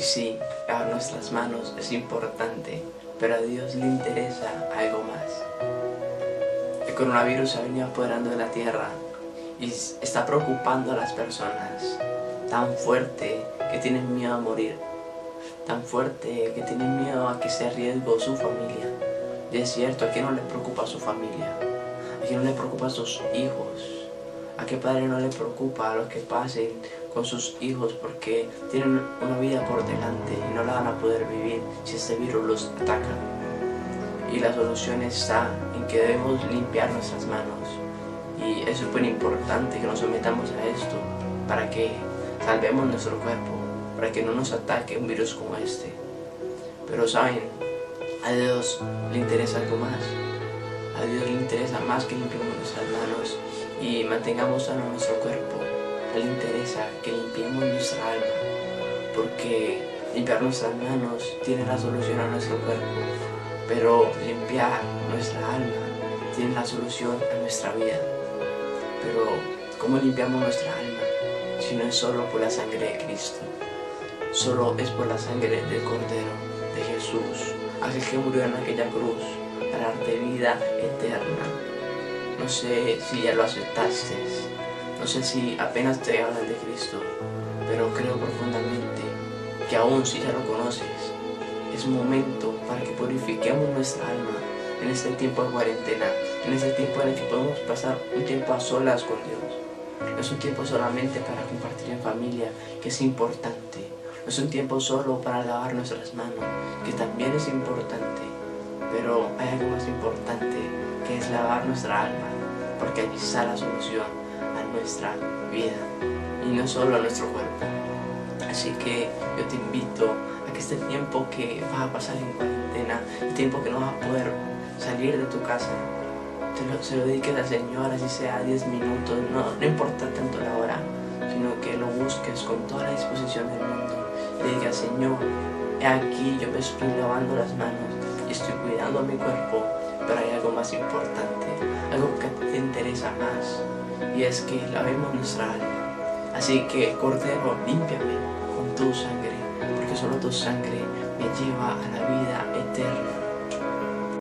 sí, lavar nuestras manos es importante, pero a Dios le interesa algo más. El coronavirus ha venido apoderando de la tierra y está preocupando a las personas tan fuerte que tienen miedo a morir, tan fuerte que tienen miedo a que se riesgo su familia. Y es cierto, ¿a quién no le preocupa su familia? ¿A quién no le preocupa sus hijos? ¿A qué padre no le preocupa a los que pasen con sus hijos porque tienen una vida por delante y no la van a poder vivir si este virus los ataca? Y la solución está en que debemos limpiar nuestras manos. Y es súper importante que nos sometamos a esto para que salvemos nuestro cuerpo, para que no nos ataque un virus como este. Pero saben, a Dios le interesa algo más. A Dios le interesa más que limpiemos nuestras manos y mantengamos sano nuestro cuerpo. Él interesa que limpiemos nuestra alma, porque limpiar nuestras manos tiene la solución a nuestro cuerpo, pero limpiar nuestra alma tiene la solución a nuestra vida. Pero, ¿cómo limpiamos nuestra alma? Si no es solo por la sangre de Cristo, solo es por la sangre del Cordero, de Jesús, aquel que murió en aquella cruz para darte vida eterna. No sé si ya lo aceptaste, no sé si apenas te hablan de Cristo, pero creo profundamente que aún si ya lo conoces, es momento para que purifiquemos nuestra alma en este tiempo de cuarentena, en este tiempo en el que podemos pasar un tiempo a solas con Dios. No es un tiempo solamente para compartir en familia, que es importante. No es un tiempo solo para lavar nuestras manos, que también es importante. Pero hay algo más importante, que es lavar nuestra alma, porque allí está la solución nuestra vida y no solo a nuestro cuerpo. Así que yo te invito a que este tiempo que vas a pasar en cuarentena, el tiempo que no vas a poder salir de tu casa, te lo, se lo dediques al Señor, así sea 10 minutos, no, no importa tanto la hora, sino que lo busques con toda la disposición del mundo. Y digas, Señor, he aquí yo me estoy lavando las manos y estoy cuidando mi cuerpo, pero hay algo más importante, algo que te interesa más, y es que lavemos nuestra alma. Así que, Cordero, límpiame con tu sangre, porque solo tu sangre me lleva a la vida eterna.